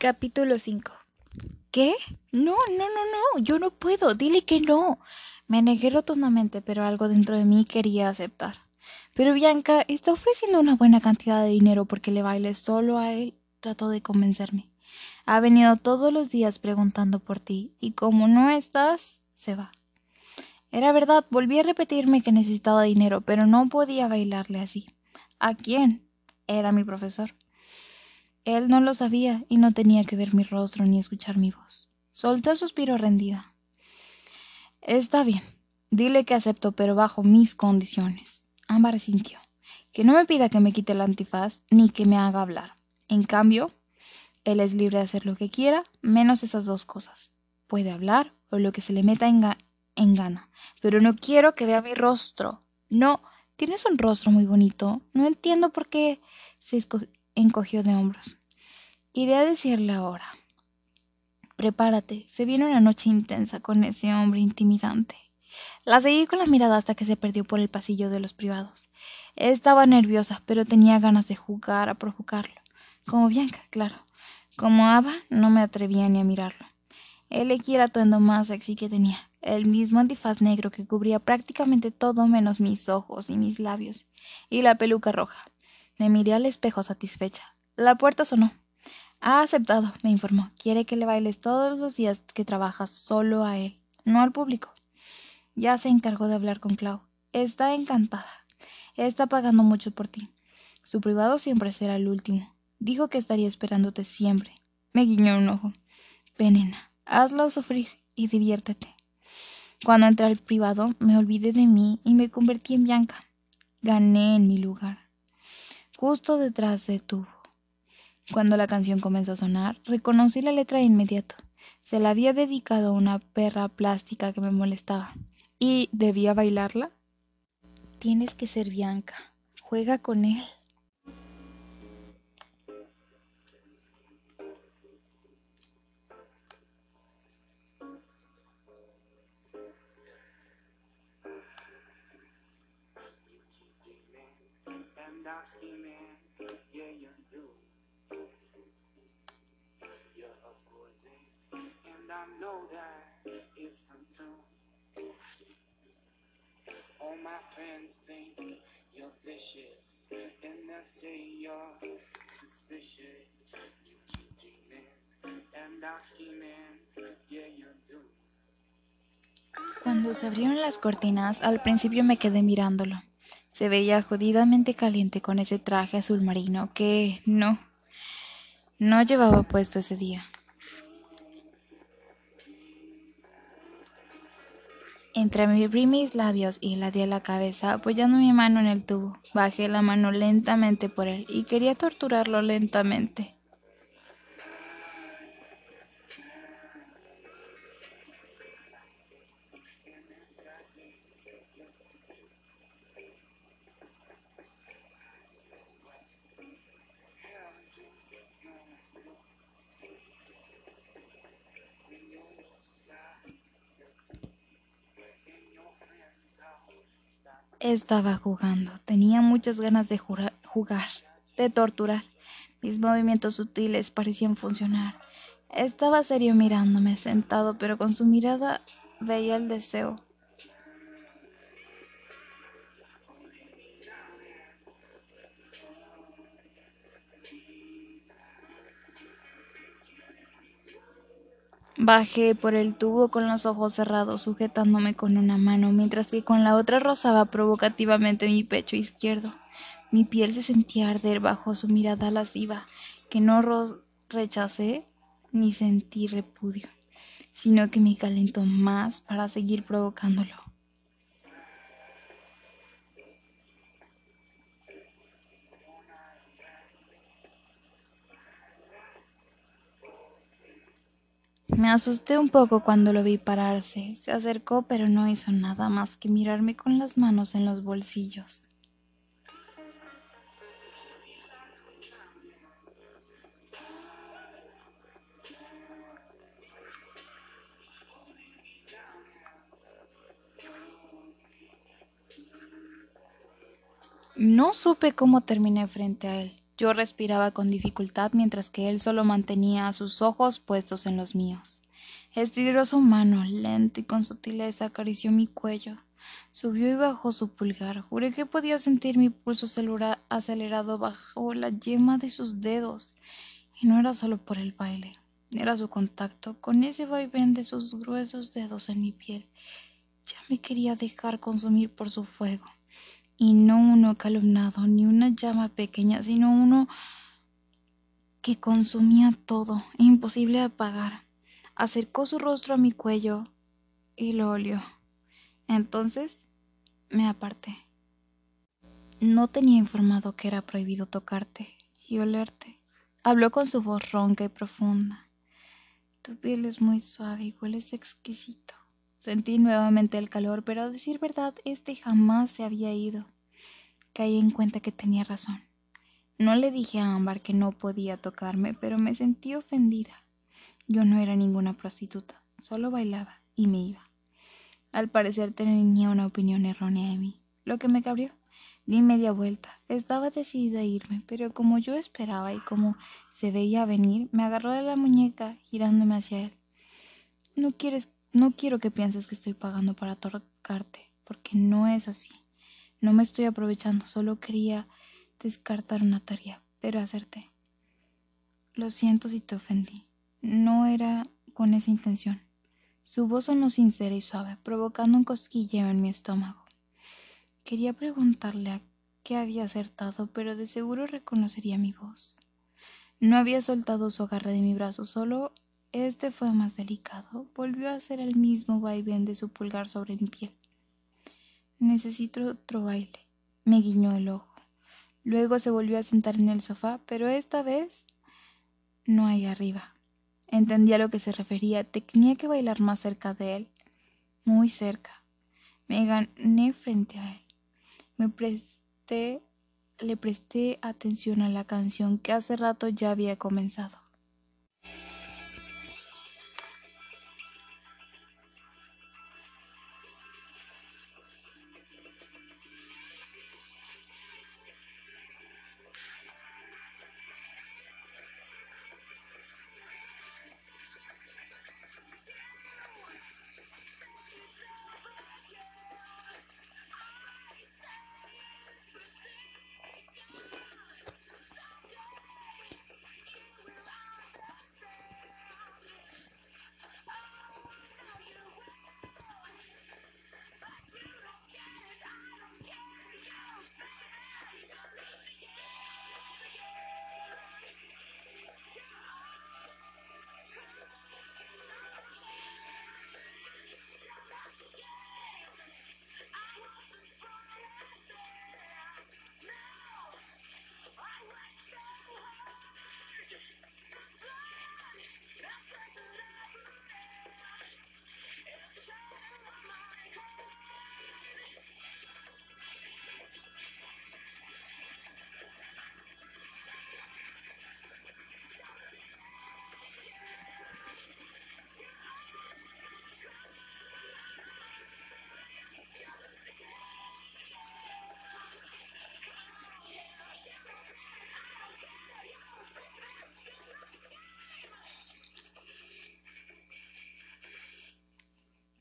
Capítulo 5 ¿Qué? No, no, no, no, yo no puedo, dile que no. Me negué rotundamente, pero algo dentro de mí quería aceptar. Pero Bianca está ofreciendo una buena cantidad de dinero porque le baile solo a él. Trató de convencerme. Ha venido todos los días preguntando por ti, y como no estás, se va. Era verdad, volví a repetirme que necesitaba dinero, pero no podía bailarle así. ¿A quién? Era mi profesor. Él no lo sabía y no tenía que ver mi rostro ni escuchar mi voz. Solté suspiro rendida. Está bien. Dile que acepto, pero bajo mis condiciones. Ámbar sintió. Que no me pida que me quite el antifaz ni que me haga hablar. En cambio, él es libre de hacer lo que quiera, menos esas dos cosas. Puede hablar o lo que se le meta en gana. Pero no quiero que vea mi rostro. No, tienes un rostro muy bonito. No entiendo por qué se encogió de hombros. Iré a decirle ahora. Prepárate, se viene una noche intensa con ese hombre intimidante. La seguí con la mirada hasta que se perdió por el pasillo de los privados. Estaba nerviosa, pero tenía ganas de jugar a provocarlo. Como Bianca, claro. Como Ava, no me atrevía ni a mirarlo. Elegí el atuendo más sexy que tenía, el mismo antifaz negro que cubría prácticamente todo menos mis ojos y mis labios, y la peluca roja. Me miré al espejo satisfecha. La puerta sonó. Ha aceptado, me informó. Quiere que le bailes todos los días que trabajas solo a él, no al público. Ya se encargó de hablar con Clau. Está encantada. Está pagando mucho por ti. Su privado siempre será el último. Dijo que estaría esperándote siempre. Me guiñó un ojo. Venena, hazlo sufrir y diviértete. Cuando entré al privado, me olvidé de mí y me convertí en Bianca. Gané en mi lugar justo detrás de tu. Cuando la canción comenzó a sonar, reconocí la letra de inmediato. Se la había dedicado a una perra plástica que me molestaba. ¿Y debía bailarla? Tienes que ser Bianca. Juega con él. Cuando se abrieron las cortinas, al principio me quedé mirándolo. Se veía jodidamente caliente con ese traje azul marino que no, no llevaba puesto ese día. Entreabrí mis labios y ladeé la cabeza apoyando mi mano en el tubo. Bajé la mano lentamente por él y quería torturarlo lentamente. Estaba jugando. Tenía muchas ganas de jugar, de torturar. Mis movimientos sutiles parecían funcionar. Estaba serio mirándome, sentado, pero con su mirada veía el deseo. Bajé por el tubo con los ojos cerrados, sujetándome con una mano, mientras que con la otra rozaba provocativamente mi pecho izquierdo. Mi piel se sentía arder bajo su mirada lasciva, que no rechacé ni sentí repudio, sino que me calentó más para seguir provocándolo. Me asusté un poco cuando lo vi pararse. Se acercó pero no hizo nada más que mirarme con las manos en los bolsillos. No supe cómo terminé frente a él. Yo respiraba con dificultad mientras que él solo mantenía sus ojos puestos en los míos. Estiró su mano, lento y con sutileza acarició mi cuello. Subió y bajó su pulgar. Juré que podía sentir mi pulso acelerado bajo la yema de sus dedos. Y no era solo por el baile. Era su contacto con ese vaivén de sus gruesos dedos en mi piel. Ya me quería dejar consumir por su fuego y no uno calumnado, ni una llama pequeña, sino uno que consumía todo, imposible de apagar. Acercó su rostro a mi cuello y lo olió. Entonces me aparté. No tenía informado que era prohibido tocarte y olerte. Habló con su voz ronca y profunda. Tu piel es muy suave y hueles exquisito. Sentí nuevamente el calor, pero a decir verdad, este jamás se había ido. Caí en cuenta que tenía razón. No le dije a Ámbar que no podía tocarme, pero me sentí ofendida. Yo no era ninguna prostituta, solo bailaba y me iba. Al parecer tenía una opinión errónea de mí, lo que me cabrió. Di media vuelta. Estaba decidida a irme, pero como yo esperaba y como se veía venir, me agarró de la muñeca, girándome hacia él. No quieres no quiero que pienses que estoy pagando para tocarte, porque no es así. No me estoy aprovechando, solo quería descartar una tarea, pero hacerte. Lo siento si te ofendí. No era con esa intención. Su voz sonó sincera y suave, provocando un cosquilleo en mi estómago. Quería preguntarle a qué había acertado, pero de seguro reconocería mi voz. No había soltado su agarre de mi brazo, solo este fue más delicado. Volvió a hacer el mismo vaivén de su pulgar sobre mi piel. Necesito otro baile. Me guiñó el ojo. Luego se volvió a sentar en el sofá, pero esta vez no ahí arriba. Entendía a lo que se refería. Tenía que bailar más cerca de él. Muy cerca. Me gané frente a él. Me presté, le presté atención a la canción que hace rato ya había comenzado.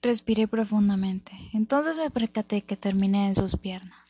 Respiré profundamente. Entonces me percaté que terminé en sus piernas.